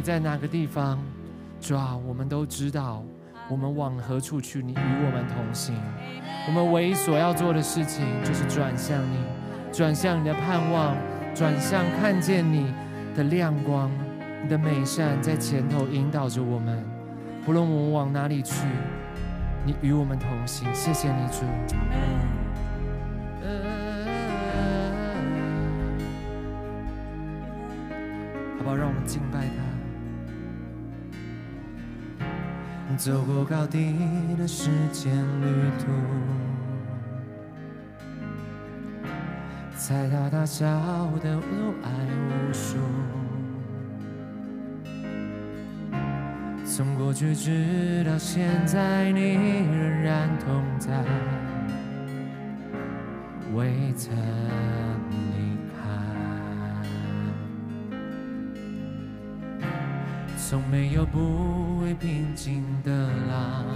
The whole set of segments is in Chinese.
你在哪个地方，主啊，我们都知道，我们往何处去？你与我们同行。我们唯一所要做的事情，就是转向你，转向你的盼望，转向看见你的亮光，你的美善在前头引导着我们。不论我们往哪里去，你与我们同行。谢谢你，主。好不好？让我们敬拜他。走过高低的时间旅途，踩踏大小的路爱无数，从过去直到现在，你仍然同在，未曾离从没有不。平静的浪，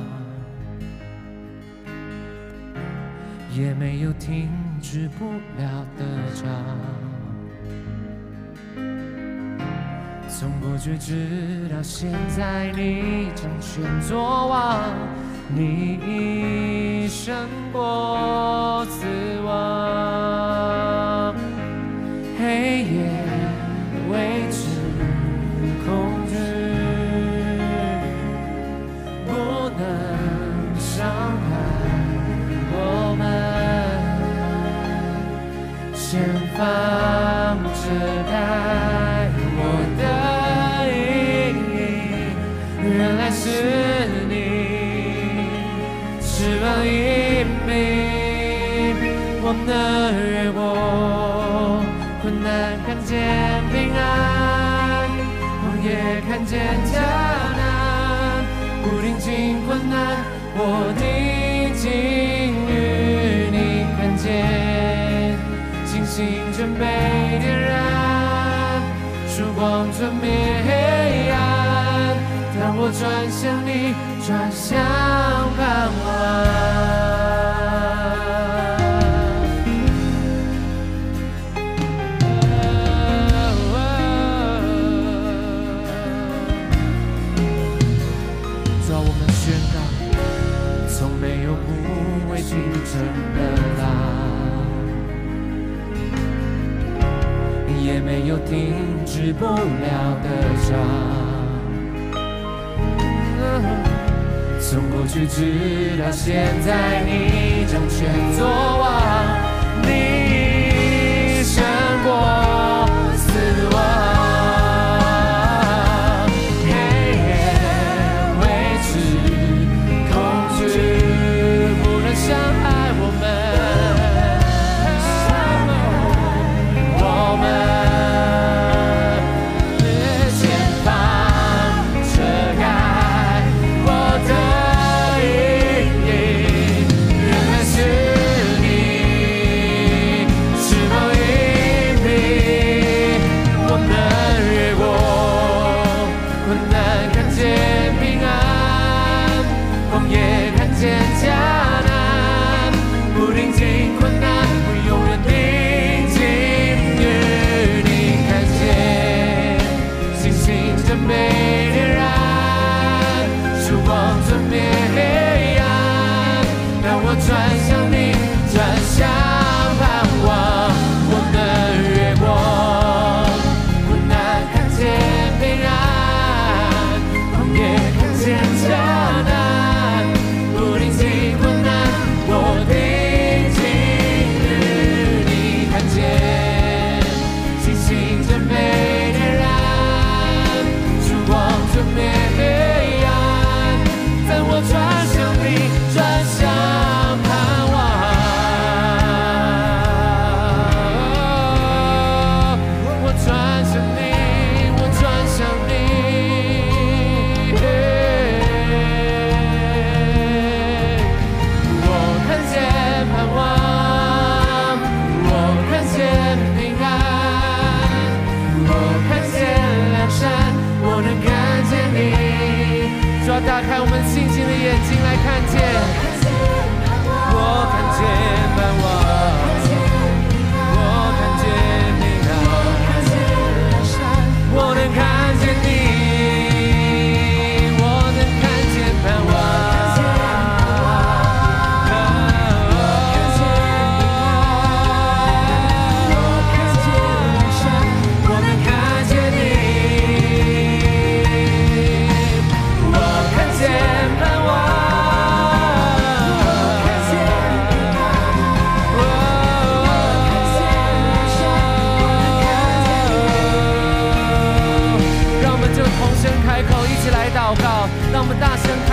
也没有停止不了的涨。从过去直到现在，你掌权作王，你已胜过死亡。看见平安，我看见艰难，不临近困难，我定被点燃，曙光吞灭黑暗。当我转向你，转向盼望。有停止不了的伤，从过去直到现在，你掌权作王，你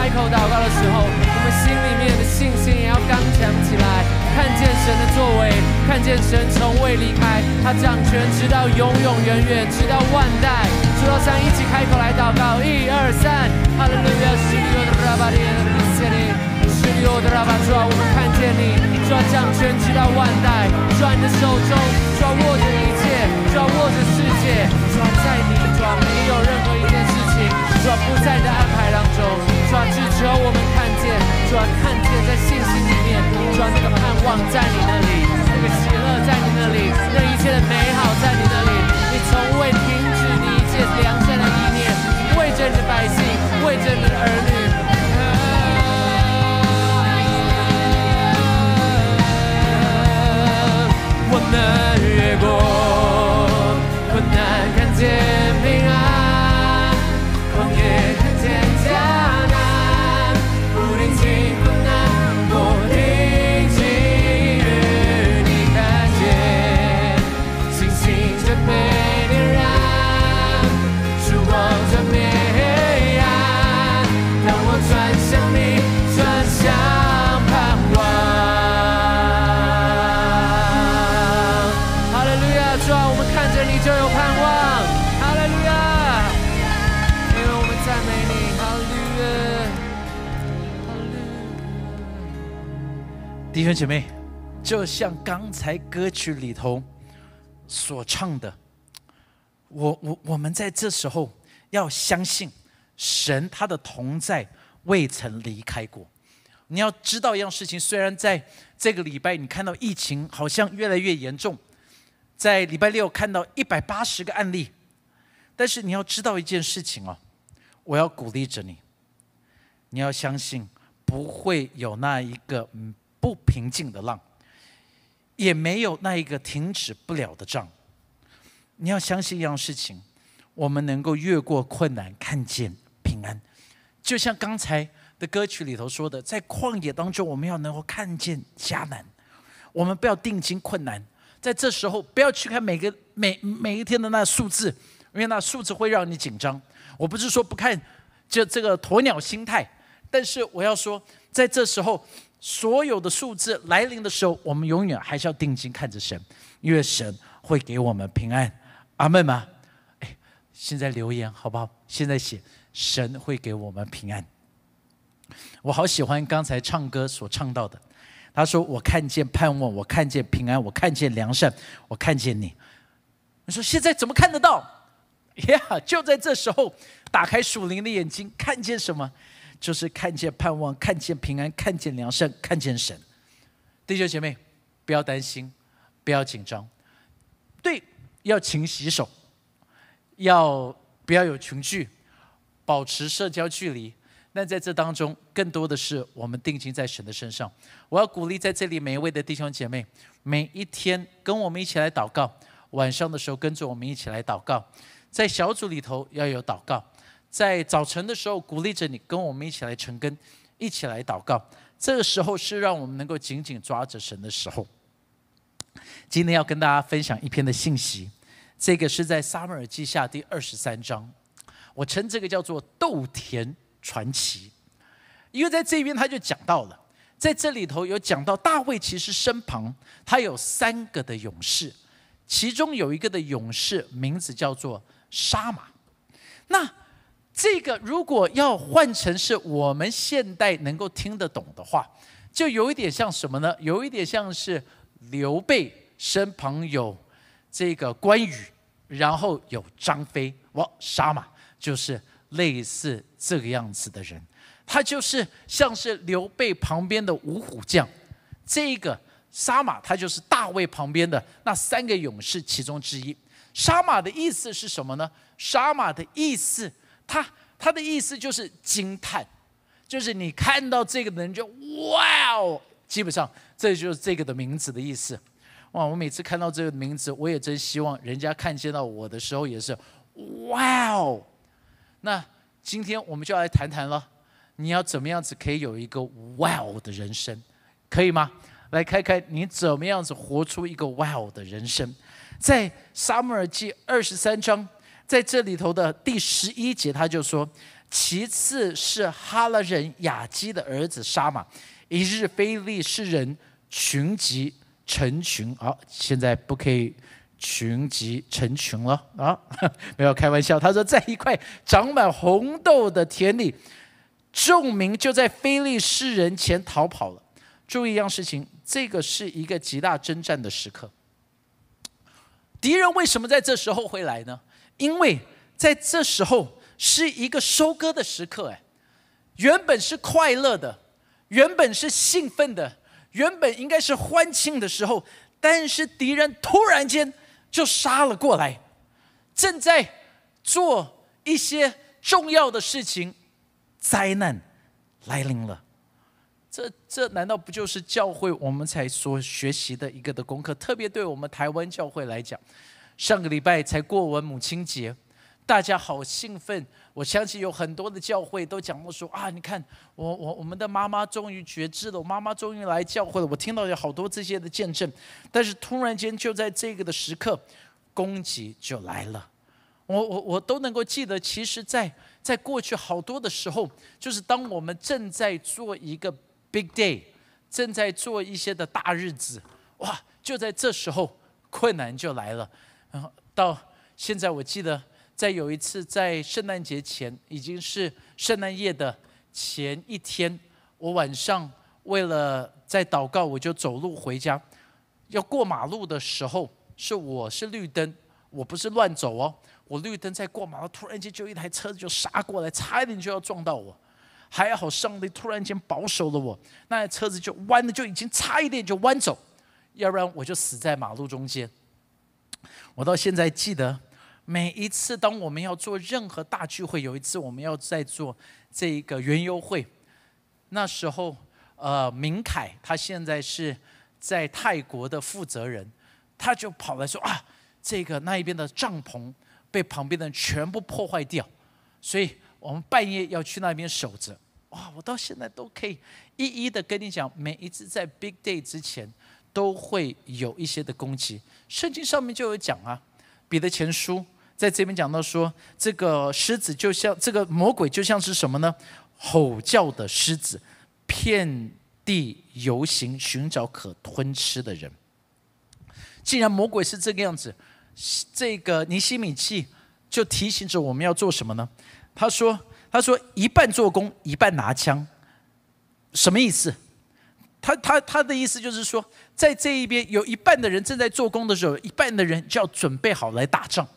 开口祷告的时候，我们心里面的信心也要刚强起来，看见神的作为，看见神从未离开，他掌权直到永永远远，直到万代。主要三一起开口来祷告，一二三，哈利路亚，是你的拉巴利，谢你，是你的拉巴主啊，我们看见你，主要掌权直到万代，主你的手中，主要握着一切，主要握着世界，主要在你，主要没有任何一件事情，主要不在你的安排当中，主要只只要我们看见，主要看见在信心里面，主要那个盼望在你那里，那个喜乐在你那里，那一切的美好在你那里，你从未停止你一切良善的意念，为着你的百姓，为着你的儿女。我们越过困难，看见姐妹，就像刚才歌曲里头所唱的，我我我们在这时候要相信神他的同在未曾离开过。你要知道一样事情，虽然在这个礼拜你看到疫情好像越来越严重，在礼拜六看到一百八十个案例，但是你要知道一件事情哦，我要鼓励着你，你要相信不会有那一个不平静的浪，也没有那一个停止不了的仗。你要相信一样事情，我们能够越过困难，看见平安。就像刚才的歌曲里头说的，在旷野当中，我们要能够看见迦南。我们不要定睛困难，在这时候不要去看每个每每一天的那数字，因为那数字会让你紧张。我不是说不看这这个鸵鸟心态，但是我要说，在这时候所有的数字来临的时候，我们永远还是要定睛看着神，因为神会给我们平安。阿妹吗？哎，现在留言好不好？现在写神会给我们平安。我好喜欢刚才唱歌所唱到的，他说：“我看见盼望，我看见平安，我看见良善，我看见你。”你说现在怎么看得到？呀，就在这时候，打开属灵的眼睛，看见什么？就是看见盼望，看见平安，看见良善，看见神。弟兄姐妹，不要担心，不要紧张。对，要勤洗手，要不要有群聚，保持社交距离。那在这当中，更多的是我们定睛在神的身上。我要鼓励在这里每一位的弟兄姐妹，每一天跟我们一起来祷告，晚上的时候跟着我们一起来祷告，在小组里头要有祷告，在早晨的时候鼓励着你跟我们一起来成根，一起来祷告。这个时候是让我们能够紧紧抓着神的时候。今天要跟大家分享一篇的信息，这个是在撒母耳记下第二十三章，我称这个叫做豆田传奇，因为在这边他就讲到了，在这里头有讲到大卫其实身旁他有三个的勇士，其中有一个的勇士名字叫做沙马，那这个如果要换成是我们现代能够听得懂的话，就有一点像什么呢？有一点像是刘备身旁有这个关羽，然后有张飞，哇，杀马就是类似这个样子的人，他就是像是刘备旁边的五虎将，这个杀马他就是大卫旁边的那三个勇士其中之一。杀马的意思是什么呢？杀马的意思，他他的意思就是惊叹，就是你看到这个的人就哇哦，基本上这就是这个的名字的意思。哇，我每次看到这个名字，我也真希望人家看见到我的时候也是哇哦。那今天我们就要来谈谈了，你要怎么样子可以有一个哇哦的人生，可以吗？来看看你怎么样子活出一个哇哦的人生。在撒母耳记二十三章，在这里头的第十一节，他就说：“其次是哈拉人雅基的儿子沙马。一日，非利士人群集成群，好，现在不可以群集成群了啊！没有开玩笑。他说，在一块长满红豆的田里，众民就在非利士人前逃跑了。注意一样事情，这个是一个极大征战的时刻。敌人为什么在这时候会来呢？因为在这时候是一个收割的时刻，哎，原本是快乐的。原本是兴奋的，原本应该是欢庆的时候，但是敌人突然间就杀了过来，正在做一些重要的事情，灾难来临了。这这难道不就是教会我们才所学习的一个的功课？特别对我们台湾教会来讲，上个礼拜才过完母亲节。大家好兴奋！我相信有很多的教会都讲到说啊，你看我我我们的妈妈终于觉知了，我妈妈终于来教会了。我听到有好多这些的见证，但是突然间就在这个的时刻，攻击就来了。我我我都能够记得，其实，在在过去好多的时候，就是当我们正在做一个 big day，正在做一些的大日子，哇，就在这时候困难就来了。然后到现在，我记得。在有一次，在圣诞节前，已经是圣诞夜的前一天，我晚上为了在祷告，我就走路回家。要过马路的时候，是我是绿灯，我不是乱走哦。我绿灯在过马路，突然间就一台车子就杀过来，差一点就要撞到我。还好上帝突然间保守了我，那车子就弯的就已经差一点就弯走，要不然我就死在马路中间。我到现在记得。每一次，当我们要做任何大聚会，有一次我们要在做这个园游会，那时候，呃，明凯他现在是在泰国的负责人，他就跑来说啊，这个那一边的帐篷被旁边的人全部破坏掉，所以我们半夜要去那边守着。哇，我到现在都可以一一的跟你讲，每一次在 Big Day 之前都会有一些的攻击，圣经上面就有讲啊。彼得前书在这边讲到说，这个狮子就像这个魔鬼，就像是什么呢？吼叫的狮子，遍地游行，寻找可吞吃的人。既然魔鬼是这个样子，这个尼西米记就提醒着我们要做什么呢？他说：“他说一半做工，一半拿枪，什么意思？”他他他的意思就是说，在这一边有一半的人正在做工的时候，一半的人就要准备好来打仗。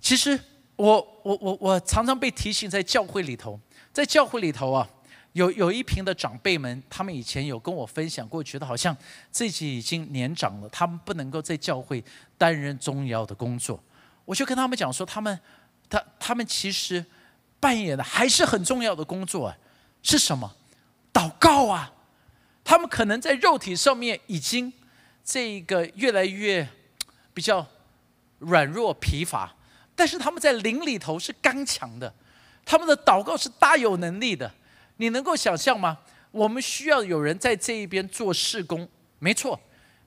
其实我我我我常常被提醒，在教会里头，在教会里头啊，有有一群的长辈们，他们以前有跟我分享过，觉得好像自己已经年长了，他们不能够在教会担任重要的工作。我就跟他们讲说，他们他他们其实扮演的还是很重要的工作，啊是什么？祷告啊，他们可能在肉体上面已经这个越来越比较软弱疲乏，但是他们在灵里头是刚强的，他们的祷告是大有能力的。你能够想象吗？我们需要有人在这一边做事工，没错，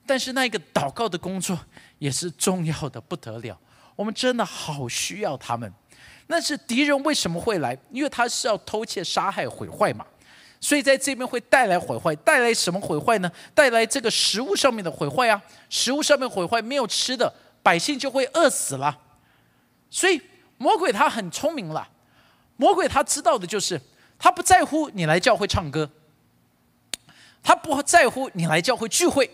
但是那一个祷告的工作也是重要的不得了。我们真的好需要他们。那是敌人为什么会来？因为他是要偷窃、杀害、毁坏嘛。所以在这边会带来毁坏，带来什么毁坏呢？带来这个食物上面的毁坏啊！食物上面毁坏，没有吃的，百姓就会饿死了。所以魔鬼他很聪明了，魔鬼他知道的就是，他不在乎你来教会唱歌，他不在乎你来教会聚会，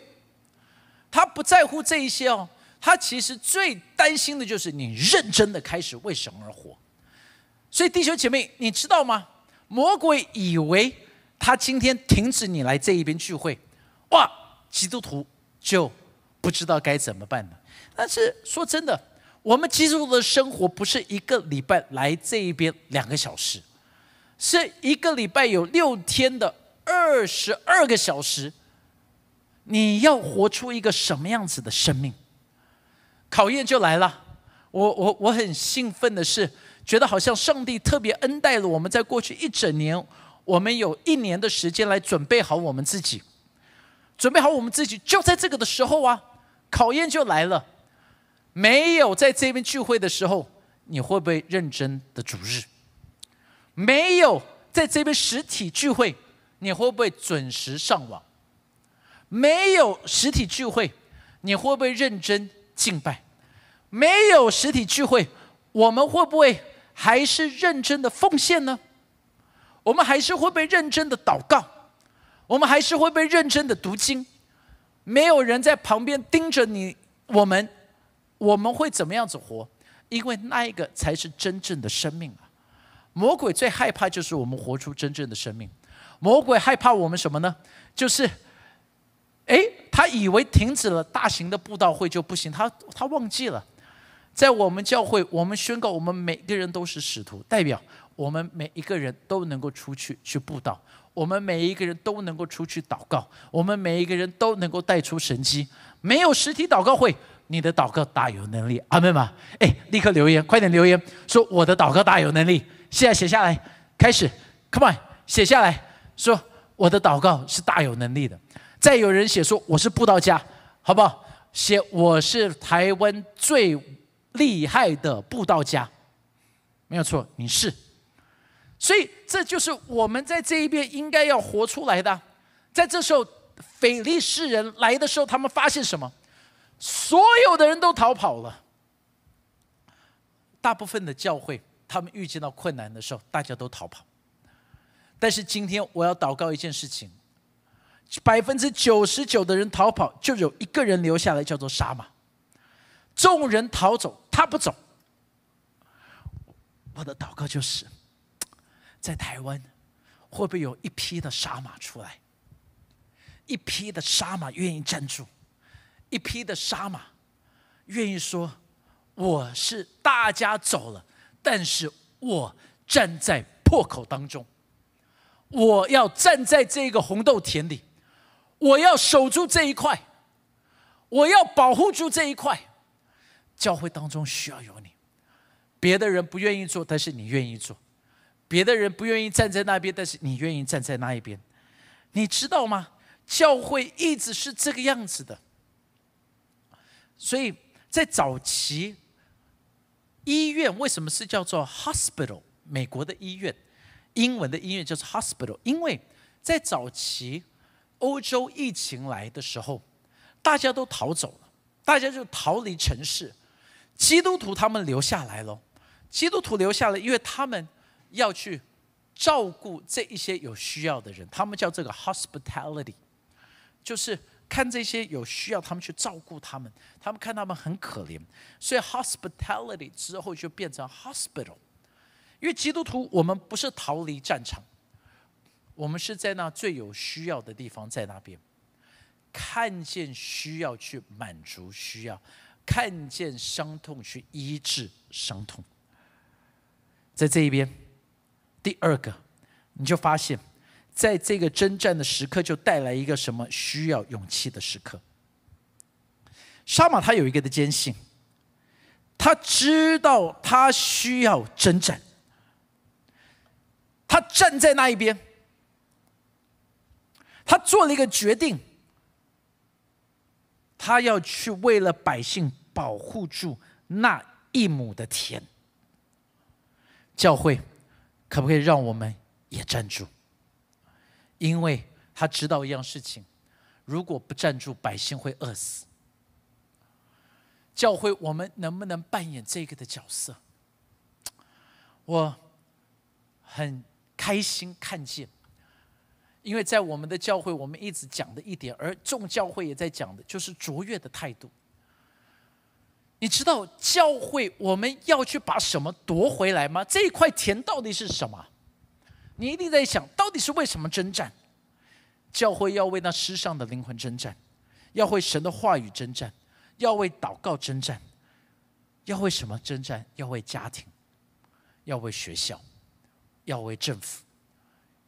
他不在乎这一些哦，他其实最担心的就是你认真的开始为神而活。所以弟兄姐妹，你知道吗？魔鬼以为。他今天停止你来这一边聚会，哇，基督徒就不知道该怎么办了。但是说真的，我们基督徒的生活不是一个礼拜来这一边两个小时，是一个礼拜有六天的二十二个小时。你要活出一个什么样子的生命？考验就来了。我我我很兴奋的是，觉得好像上帝特别恩待了我们，在过去一整年。我们有一年的时间来准备好我们自己，准备好我们自己，就在这个的时候啊，考验就来了。没有在这边聚会的时候，你会不会认真的主日？没有在这边实体聚会，你会不会准时上网？没有实体聚会，你会不会认真敬拜？没有实体聚会，我们会不会还是认真的奉献呢？我们还是会被认真的祷告？我们还是会被认真的读经？没有人在旁边盯着你，我们我们会怎么样子活？因为那一个才是真正的生命啊！魔鬼最害怕就是我们活出真正的生命。魔鬼害怕我们什么呢？就是，哎，他以为停止了大型的布道会就不行，他他忘记了，在我们教会，我们宣告我们每个人都是使徒，代表我们每一个人都能够出去去布道。我们每一个人都能够出去祷告，我们每一个人都能够带出神迹。没有实体祷告会，你的祷告大有能力，阿门吗？哎，立刻留言，快点留言，说我的祷告大有能力。现在写下来，开始，Come on，写下来说我的祷告是大有能力的。再有人写说我是布道家，好不好？写我是台湾最厉害的布道家，没有错，你是。所以，这就是我们在这一边应该要活出来的。在这时候，腓力士人来的时候，他们发现什么？所有的人都逃跑了。大部分的教会，他们遇见到困难的时候，大家都逃跑。但是今天，我要祷告一件事情：百分之九十九的人逃跑，就有一个人留下来，叫做沙马。众人逃走，他不走。我的祷告就是。在台湾，会不会有一批的杀马出来？一批的杀马愿意站住，一批的杀马愿意说：“我是大家走了，但是我站在破口当中，我要站在这个红豆田里，我要守住这一块，我要保护住这一块。教会当中需要有你，别的人不愿意做，但是你愿意做。”别的人不愿意站在那边，但是你愿意站在那一边，你知道吗？教会一直是这个样子的。所以在早期，医院为什么是叫做 hospital？美国的医院，英文的医院叫做 hospital，因为在早期欧洲疫情来的时候，大家都逃走了，大家就逃离城市，基督徒他们留下来了，基督徒留下来，因为他们。要去照顾这一些有需要的人，他们叫这个 hospitality，就是看这些有需要，他们去照顾他们，他们看他们很可怜，所以 hospitality 之后就变成 hospital。因为基督徒，我们不是逃离战场，我们是在那最有需要的地方，在那边看见需要去满足需要，看见伤痛去医治伤痛，在这一边。第二个，你就发现，在这个征战的时刻，就带来一个什么需要勇气的时刻。沙马他有一个的坚信，他知道他需要征战，他站在那一边，他做了一个决定，他要去为了百姓保护住那一亩的田，教会。可不可以让我们也站住？因为他知道一样事情：如果不站住，百姓会饿死。教会，我们能不能扮演这个的角色？我很开心看见，因为在我们的教会，我们一直讲的一点，而众教会也在讲的，就是卓越的态度。你知道教会我们要去把什么夺回来吗？这一块田到底是什么？你一定在想到底是为什么征战？教会要为那世上的灵魂征战，要为神的话语征战，要为祷告征战，要为什么征战？要为家庭，要为学校，要为政府，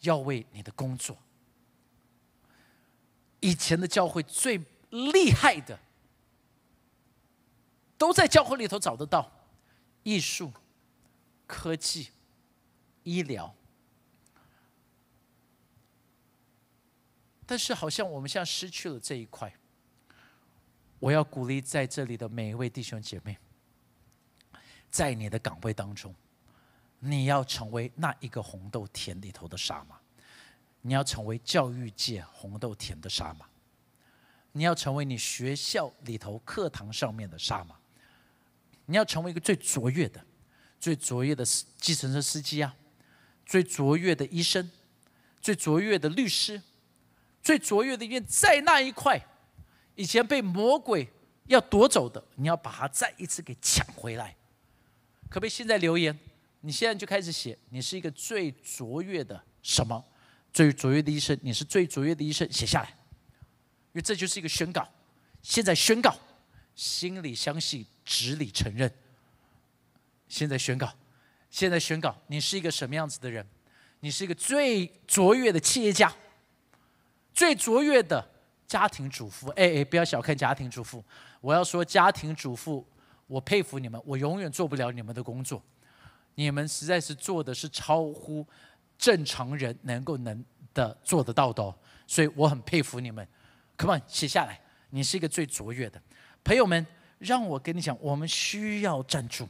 要为你的工作。以前的教会最厉害的。都在教会里头找得到，艺术、科技、医疗，但是好像我们现在失去了这一块。我要鼓励在这里的每一位弟兄姐妹，在你的岗位当中，你要成为那一个红豆田里头的沙马，你要成为教育界红豆田的沙马，你要成为你学校里头课堂上面的沙马，你要成为一个最卓越的、最卓越的司计程车司机啊，最卓越的医生，最卓越的律师，最卓越的因为在那一块以前被魔鬼要夺走的，你要把它再一次给抢回来。可不可以现在留言？你现在就开始写，你是一个最卓越的什么？最卓越的医生，你是最卓越的医生，写下来，因为这就是一个宣告。现在宣告，心里相信，纸里承认。现在宣告，现在宣告，你是一个什么样子的人？你是一个最卓越的企业家，最卓越的家庭主妇。哎哎，不要小看家庭主妇，我要说家庭主妇，我佩服你们，我永远做不了你们的工作。你们实在是做的是超乎正常人能够能的做得到的哦，所以我很佩服你们。Come on，写下来，你是一个最卓越的朋友们。让我跟你讲，我们需要站住，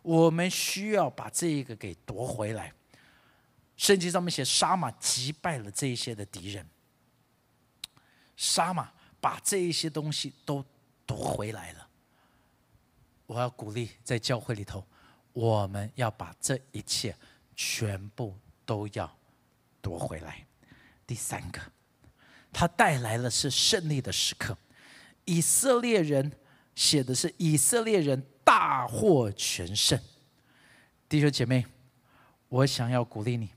我们需要把这一个给夺回来。圣经上面写，沙马击败了这一些的敌人，沙马把这一些东西都夺回来了。我要鼓励在教会里头。我们要把这一切全部都要夺回来。第三个，他带来了是胜利的时刻。以色列人写的是以色列人大获全胜。弟兄姐妹，我想要鼓励你，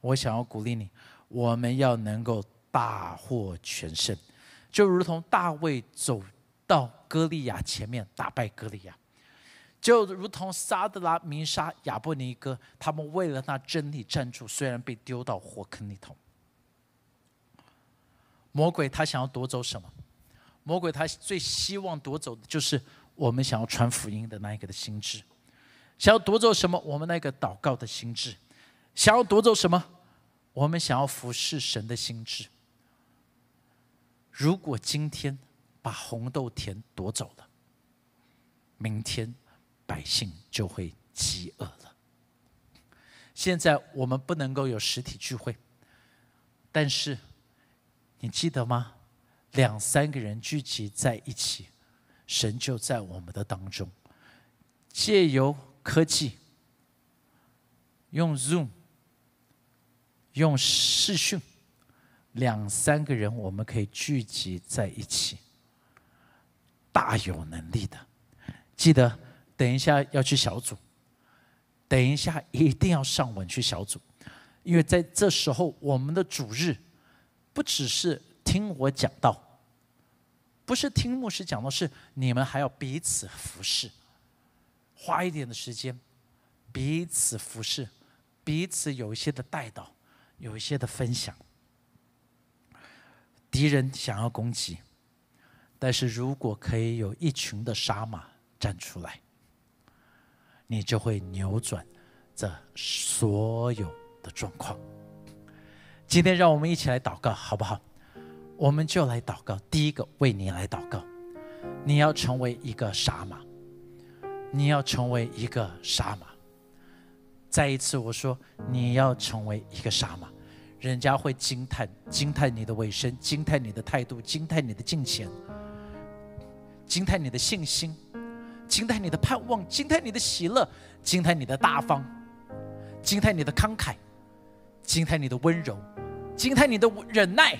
我想要鼓励你，我们要能够大获全胜，就如同大卫走到歌利亚前面打败歌利亚。就如同撒德拉、米沙、亚伯尼哥，他们为了那真理站住，虽然被丢到火坑里头。魔鬼他想要夺走什么？魔鬼他最希望夺走的就是我们想要传福音的那一个的心智。想要夺走什么？我们那个祷告的心智。想要夺走什么？我们想要服侍神的心智。如果今天把红豆田夺走了，明天。百姓就会饥饿了。现在我们不能够有实体聚会，但是你记得吗？两三个人聚集在一起，神就在我们的当中。借由科技，用 Zoom，用视讯，两三个人我们可以聚集在一起，大有能力的。记得。等一下要去小组，等一下一定要上稳去小组，因为在这时候我们的主日不只是听我讲道，不是听牧师讲道，是你们还要彼此服侍，花一点的时间彼此服侍，彼此有一些的带导，有一些的分享。敌人想要攻击，但是如果可以有一群的杀马站出来。你就会扭转这所有的状况。今天让我们一起来祷告，好不好？我们就来祷告。第一个，为你来祷告。你要成为一个傻马，你要成为一个傻马。再一次，我说你要成为一个傻马，人家会惊叹，惊叹你的卫生，惊叹你的态度，惊叹你的金钱，惊叹你的信心。惊叹你的盼望，惊叹你的喜乐，惊叹你的大方，惊叹你的慷慨，惊叹你的温柔，惊叹你的忍耐，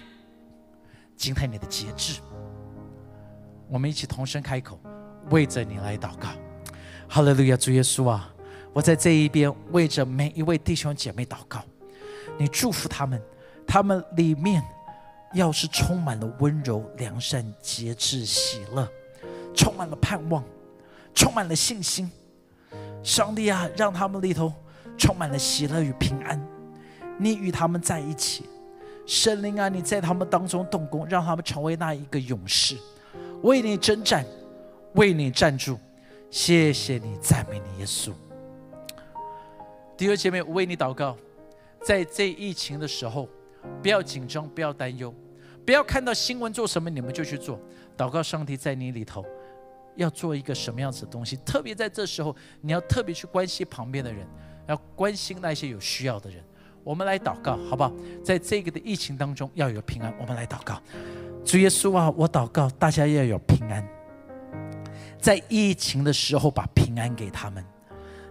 惊叹你的节制。我们一起同声开口，为着你来祷告。哈利路亚，主耶稣啊，我在这一边为着每一位弟兄姐妹祷告，你祝福他们，他们里面要是充满了温柔、良善、节制、喜乐，充满了盼望。充满了信心，上帝啊，让他们里头充满了喜乐与平安。你与他们在一起，神灵啊，你在他们当中动工，让他们成为那一个勇士，为你征战，为你站住。谢谢你，赞美你，耶稣。弟兄姐妹，我为你祷告，在这疫情的时候，不要紧张，不要担忧，不要看到新闻做什么你们就去做。祷告，上帝在你里头。要做一个什么样子的东西？特别在这时候，你要特别去关心旁边的人。要关心那些有需要的人。我们来祷告，好不好？在这个的疫情当中要有平安，我们来祷告。主耶稣啊，我祷告大家要有平安，在疫情的时候把平安给他们，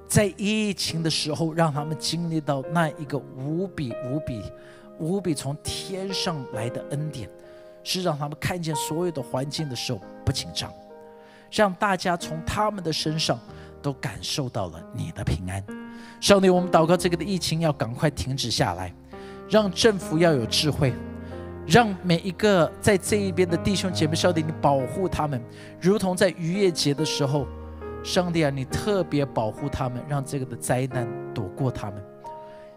在疫情的时候让他们经历到那一个无比无比无比从天上来的恩典，是让他们看见所有的环境的时候不紧张，让大家从他们的身上都感受到了你的平安。上帝，我们祷告这个的疫情要赶快停止下来，让政府要有智慧，让每一个在这一边的弟兄姐妹，上帝你保护他们，如同在逾越节的时候，上帝啊，你特别保护他们，让这个的灾难躲过他们。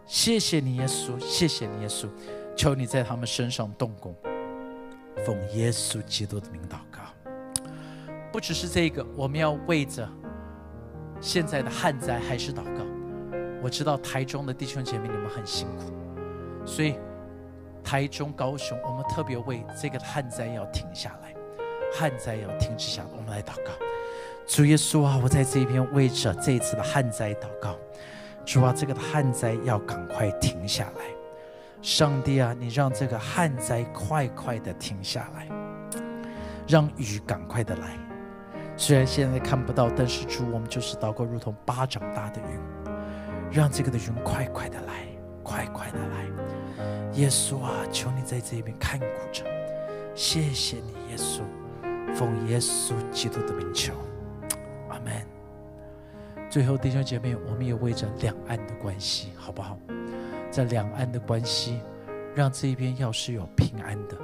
谢谢你，耶稣，谢谢你，耶稣，求你在他们身上动工，奉耶稣基督的名祷告。不只是这个，我们要为着现在的旱灾还是祷告。我知道台中的弟兄姐妹你们很辛苦，所以台中、高雄，我们特别为这个旱灾要停下来，旱灾要停止下来。我们来祷告，主耶稣啊，我在这边为着这一次的旱灾祷告，主啊，这个旱灾要赶快停下来。上帝啊，你让这个旱灾快快的停下来，让雨赶快的来。虽然现在看不到，但是主，我们就是祷告，如同巴掌大的云。让这个的云快快的来，快快的来，耶稣啊，求你在这边看顾着，谢谢你，耶稣，奉耶稣基督的名求，阿门。最后，弟兄姐妹，我们也为着两岸的关系，好不好？在两岸的关系，让这一边要是有平安的，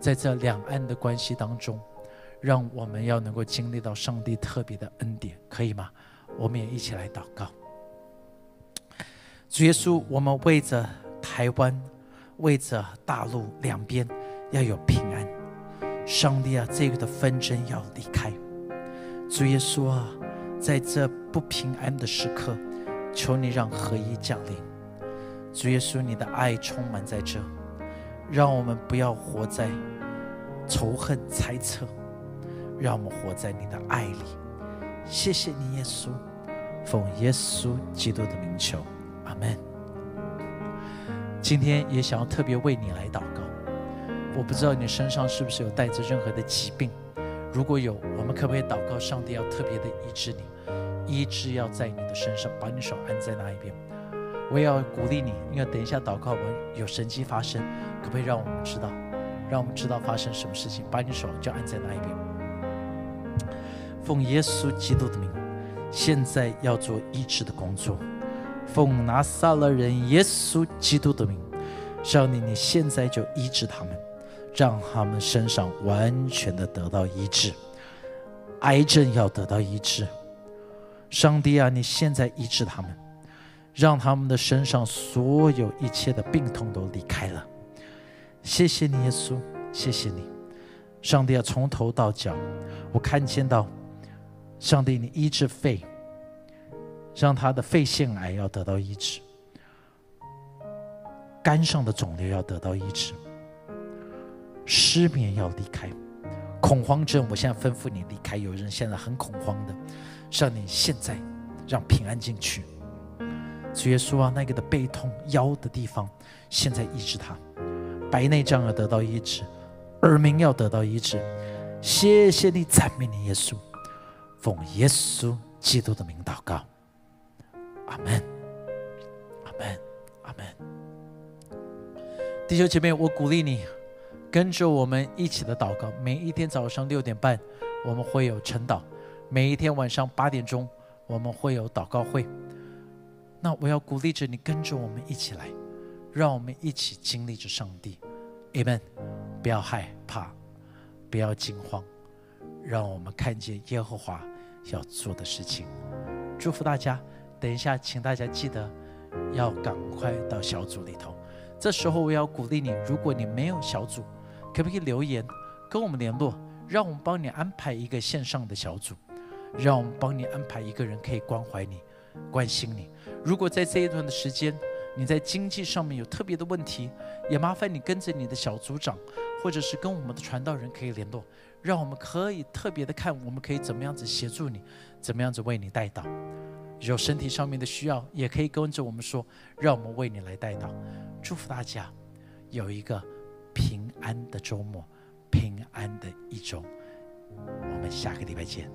在这两岸的关系当中，让我们要能够经历到上帝特别的恩典，可以吗？我们也一起来祷告。主耶稣，我们为着台湾，为着大陆两边要有平安。上帝啊，这个的纷争要离开。主耶稣啊，在这不平安的时刻，求你让合一降临。主耶稣，你的爱充满在这，让我们不要活在仇恨猜测，让我们活在你的爱里。谢谢你，耶稣，奉耶稣基督的名求。阿门。今天也想要特别为你来祷告。我不知道你身上是不是有带着任何的疾病，如果有，我们可不可以祷告上帝要特别的医治你？医治要在你的身上，把你手按在那一边。我也要鼓励你，因为等一下祷告，我们有神迹发生，可不可以让我们知道？让我们知道发生什么事情？把你手就按在那一边。奉耶稣基督的名，现在要做医治的工作。奉拿撒勒人耶稣基督的名，上帝，你现在就医治他们，让他们身上完全的得到医治，癌症要得到医治。上帝啊，你现在医治他们，让他们的身上所有一切的病痛都离开了。谢谢你，耶稣，谢谢你，上帝啊，从头到脚，我看见到，上帝，你医治肺。让他的肺腺癌要得到医治，肝上的肿瘤要得到医治，失眠要离开，恐慌症，我现在吩咐你离开。有人现在很恐慌的，让你现在让平安进去。主耶稣啊，那个的背痛腰的地方，现在医治他，白内障要得到医治，耳鸣要得到医治。谢谢你，赞美你，耶稣，奉耶稣基督的名祷告。阿门，阿门，阿门。弟兄姐妹，我鼓励你，跟着我们一起的祷告。每一天早上六点半，我们会有晨祷；每一天晚上八点钟，我们会有祷告会。那我要鼓励着你，跟着我们一起来，让我们一起经历着上帝。Amen。不要害怕，不要惊慌，让我们看见耶和华要做的事情。祝福大家。等一下，请大家记得要赶快到小组里头。这时候我要鼓励你，如果你没有小组，可不可以留言跟我们联络，让我们帮你安排一个线上的小组，让我们帮你安排一个人可以关怀你、关心你。如果在这一段的时间你在经济上面有特别的问题，也麻烦你跟着你的小组长，或者是跟我们的传道人可以联络，让我们可以特别的看，我们可以怎么样子协助你，怎么样子为你带到。有身体上面的需要，也可以跟着我们说，让我们为你来带祷。祝福大家有一个平安的周末，平安的一周。我们下个礼拜见。